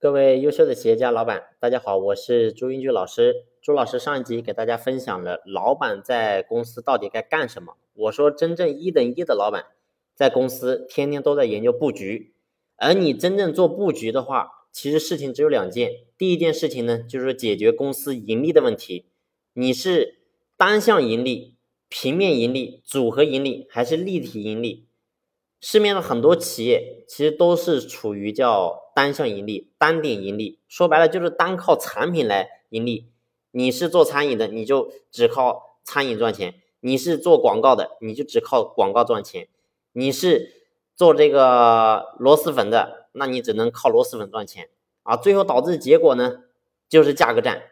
各位优秀的企业家老板，大家好，我是朱英俊老师。朱老师上一集给大家分享了老板在公司到底该干什么。我说，真正一等一的老板在公司天天都在研究布局，而你真正做布局的话，其实事情只有两件。第一件事情呢，就是解决公司盈利的问题。你是单向盈利、平面盈利、组合盈利还是立体盈利？市面上很多企业其实都是处于叫单向盈利、单点盈利，说白了就是单靠产品来盈利。你是做餐饮的，你就只靠餐饮赚钱；你是做广告的，你就只靠广告赚钱；你是做这个螺蛳粉的，那你只能靠螺蛳粉赚钱啊！最后导致结果呢，就是价格战，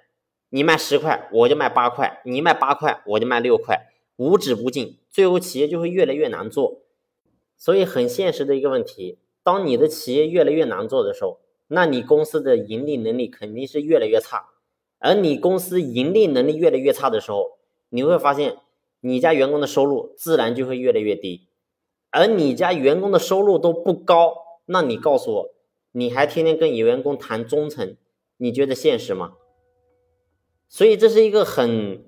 你卖十块，我就卖八块；你卖八块，我就卖六块，无止不进，最后企业就会越来越难做。所以很现实的一个问题，当你的企业越来越难做的时候，那你公司的盈利能力肯定是越来越差。而你公司盈利能力越来越差的时候，你会发现你家员工的收入自然就会越来越低。而你家员工的收入都不高，那你告诉我，你还天天跟你员工谈忠诚，你觉得现实吗？所以这是一个很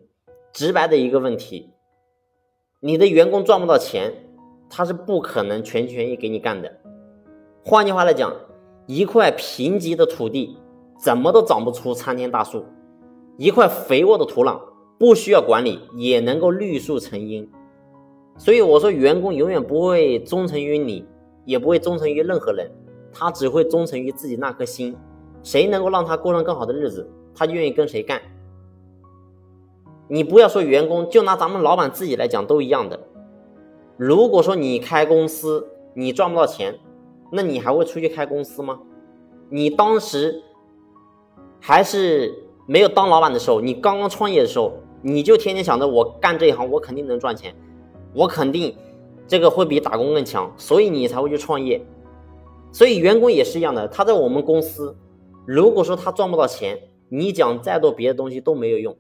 直白的一个问题，你的员工赚不到钱。他是不可能全心全意给你干的。换句话来讲，一块贫瘠的土地怎么都长不出参天大树；一块肥沃的土壤不需要管理也能够绿树成荫。所以我说，员工永远不会忠诚于你，也不会忠诚于任何人，他只会忠诚于自己那颗心。谁能够让他过上更好的日子，他就愿意跟谁干。你不要说员工，就拿咱们老板自己来讲，都一样的。如果说你开公司你赚不到钱，那你还会出去开公司吗？你当时还是没有当老板的时候，你刚刚创业的时候，你就天天想着我干这一行我肯定能赚钱，我肯定这个会比打工更强，所以你才会去创业。所以员工也是一样的，他在我们公司，如果说他赚不到钱，你讲再多别的东西都没有用。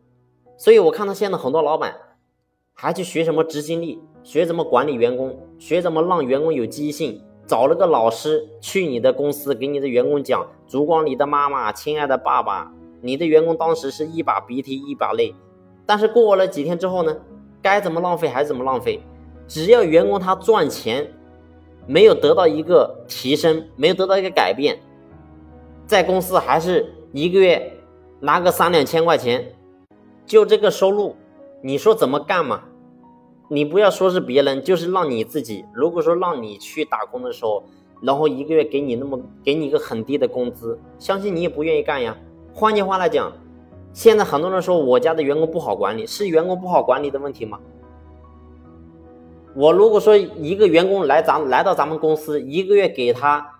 所以我看到现在很多老板还去学什么执行力。学怎么管理员工，学怎么让员工有积极性。找了个老师去你的公司，给你的员工讲：“烛光里的妈妈，亲爱的爸爸。”你的员工当时是一把鼻涕一把泪，但是过了几天之后呢，该怎么浪费还怎么浪费。只要员工他赚钱，没有得到一个提升，没有得到一个改变，在公司还是一个月拿个三两千块钱，就这个收入，你说怎么干嘛？你不要说是别人，就是让你自己。如果说让你去打工的时候，然后一个月给你那么给你一个很低的工资，相信你也不愿意干呀。换句话来讲，现在很多人说我家的员工不好管理，是员工不好管理的问题吗？我如果说一个员工来咱来到咱们公司，一个月给他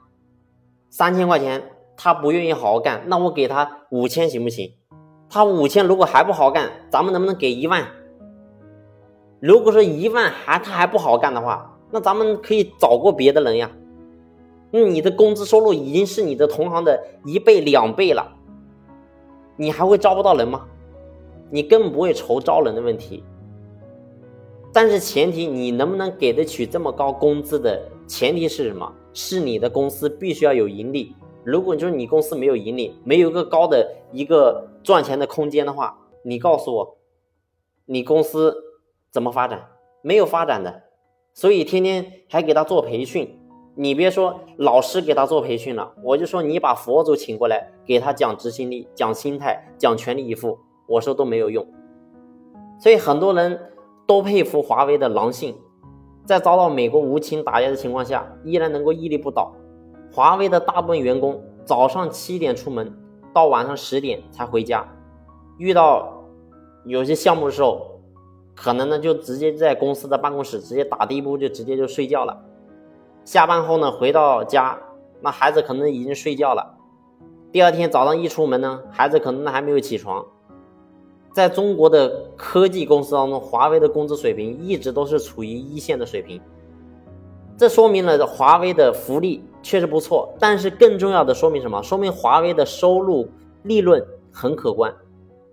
三千块钱，他不愿意好好干，那我给他五千行不行？他五千如果还不好干，咱们能不能给一万？如果说一万还他还不好干的话，那咱们可以找过别的人呀。那你的工资收入已经是你的同行的一倍两倍了，你还会招不到人吗？你根本不会愁招人的问题。但是前提你能不能给得起这么高工资的前提是什么？是你的公司必须要有盈利。如果就是你公司没有盈利，没有一个高的一个赚钱的空间的话，你告诉我，你公司。怎么发展？没有发展的，所以天天还给他做培训。你别说老师给他做培训了，我就说你把佛祖请过来给他讲执行力、讲心态、讲全力以赴，我说都没有用。所以很多人都佩服华为的狼性，在遭到美国无情打压的情况下，依然能够屹立不倒。华为的大部分员工早上七点出门，到晚上十点才回家。遇到有些项目的时候。可能呢，就直接在公司的办公室直接打地铺，就直接就睡觉了。下班后呢，回到家，那孩子可能已经睡觉了。第二天早上一出门呢，孩子可能还没有起床。在中国的科技公司当中，华为的工资水平一直都是处于一线的水平。这说明了华为的福利确实不错，但是更重要的说明什么？说明华为的收入利润很可观。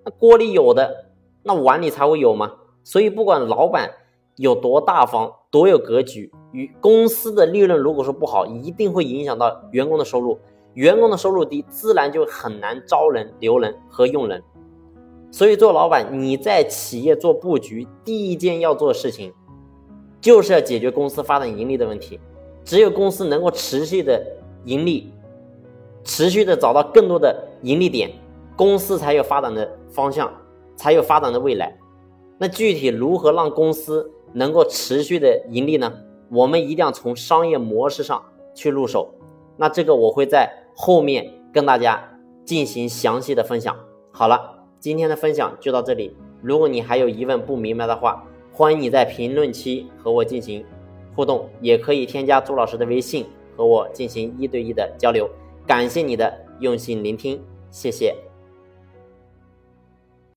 那锅里有的，那碗里才会有吗？所以，不管老板有多大方、多有格局，与公司的利润如果说不好，一定会影响到员工的收入。员工的收入低，自然就很难招人、留人和用人。所以做老板，你在企业做布局，第一件要做的事情，就是要解决公司发展盈利的问题。只有公司能够持续的盈利，持续的找到更多的盈利点，公司才有发展的方向，才有发展的未来。那具体如何让公司能够持续的盈利呢？我们一定要从商业模式上去入手。那这个我会在后面跟大家进行详细的分享。好了，今天的分享就到这里。如果你还有疑问不明白的话，欢迎你在评论区和我进行互动，也可以添加朱老师的微信和我进行一对一的交流。感谢你的用心聆听，谢谢。